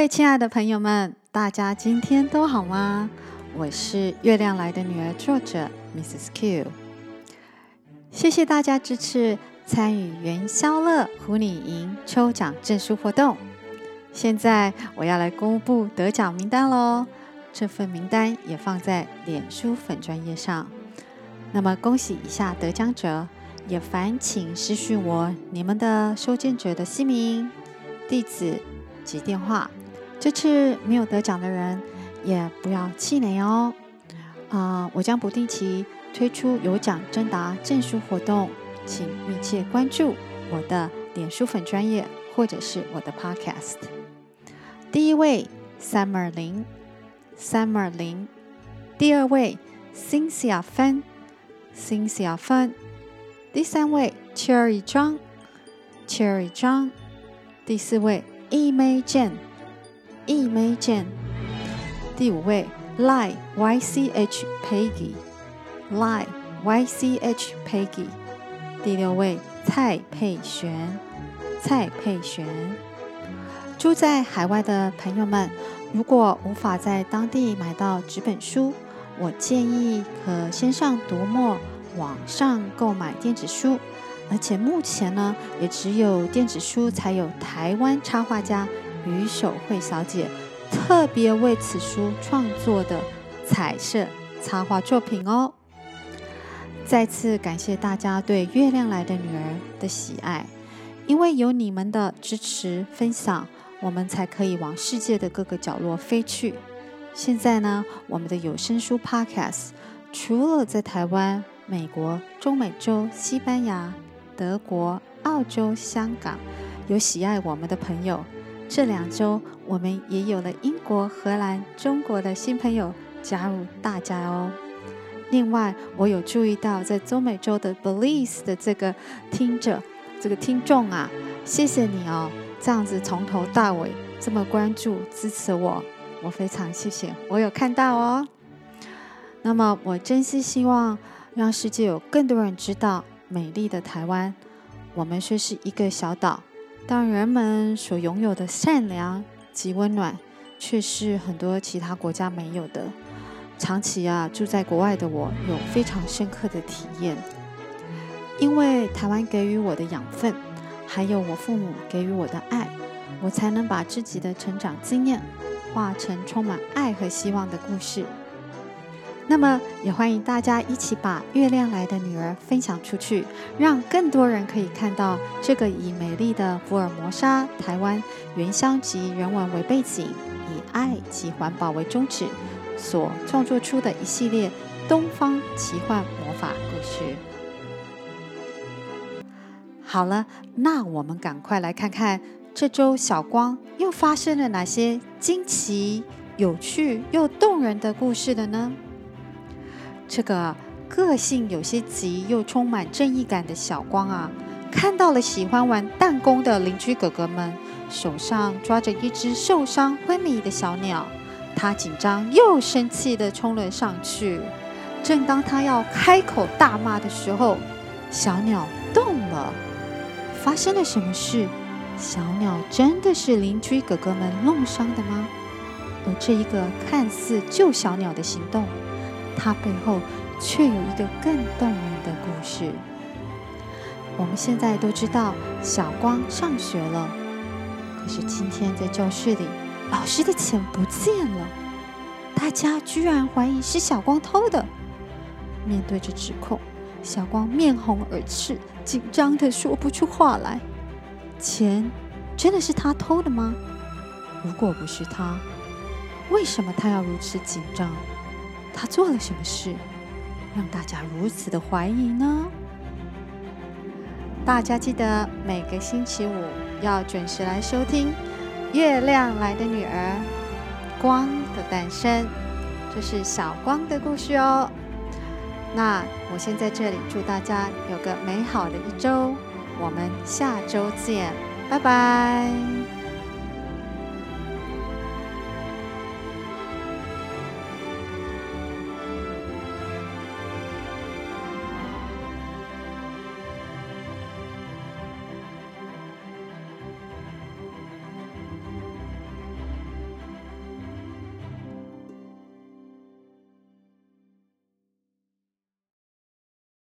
各位亲爱的朋友们，大家今天都好吗？我是月亮来的女儿作者 Mrs. Q。谢谢大家支持参与元宵乐虎你赢抽奖证书活动。现在我要来公布得奖名单喽，这份名单也放在脸书粉专页上。那么恭喜以下得奖者，也烦请私讯我你们的收件者的姓名、地址及电话。这次没有得奖的人，也不要气馁哦。啊、我将不定期推出有奖征答证书活动，请密切关注我的脸书粉专业或者是我的 Podcast。第一位，Summer 林，Summer 林。第二位，Cynthia Fan，Cynthia Fan。第三位，Cherry 张，Cherry 张。第四位 Imagine 易梅简，第五位赖 Y C H Peggy，赖 Y C H Peggy，第六位蔡佩璇，蔡佩璇。住在海外的朋友们，如果无法在当地买到纸本书，我建议可先上读墨网上购买电子书，而且目前呢，也只有电子书才有台湾插画家。于守慧小姐特别为此书创作的彩色插画作品哦。再次感谢大家对《月亮来的女儿》的喜爱，因为有你们的支持分享，我们才可以往世界的各个角落飞去。现在呢，我们的有声书 Podcast 除了在台湾、美国、中美洲、西班牙、德国、澳洲、香港有喜爱我们的朋友。这两周，我们也有了英国、荷兰、中国的新朋友加入大家哦。另外，我有注意到在中美洲的 Belize 的这个听者、这个听众啊，谢谢你哦，这样子从头到尾这么关注支持我，我非常谢谢，我有看到哦。那么，我真心希望让世界有更多人知道美丽的台湾。我们虽是一个小岛。当人们所拥有的善良及温暖，却是很多其他国家没有的。长期啊住在国外的我，有非常深刻的体验。因为台湾给予我的养分，还有我父母给予我的爱，我才能把自己的成长经验，化成充满爱和希望的故事。那么，也欢迎大家一起把《月亮来的女儿》分享出去，让更多人可以看到这个以美丽的福尔摩沙台湾原乡及人文为背景，以爱及环保为宗旨所创作出的一系列东方奇幻魔法故事。好了，那我们赶快来看看这周小光又发生了哪些惊奇、有趣又动人的故事了呢？这个个性有些急又充满正义感的小光啊，看到了喜欢玩弹弓的邻居哥哥们手上抓着一只受伤昏迷的小鸟，他紧张又生气地冲了上去。正当他要开口大骂的时候，小鸟动了。发生了什么事？小鸟真的是邻居哥哥们弄伤的吗？而这一个看似救小鸟的行动，它背后却有一个更动人的故事。我们现在都知道小光上学了，可是今天在教室里，老师的钱不见了，大家居然怀疑是小光偷的。面对着指控，小光面红耳赤，紧张的说不出话来。钱真的是他偷的吗？如果不是他，为什么他要如此紧张？他做了什么事，让大家如此的怀疑呢？大家记得每个星期五要准时来收听《月亮来的女儿》，光的诞生，这是小光的故事哦。那我先在这里祝大家有个美好的一周，我们下周见，拜拜。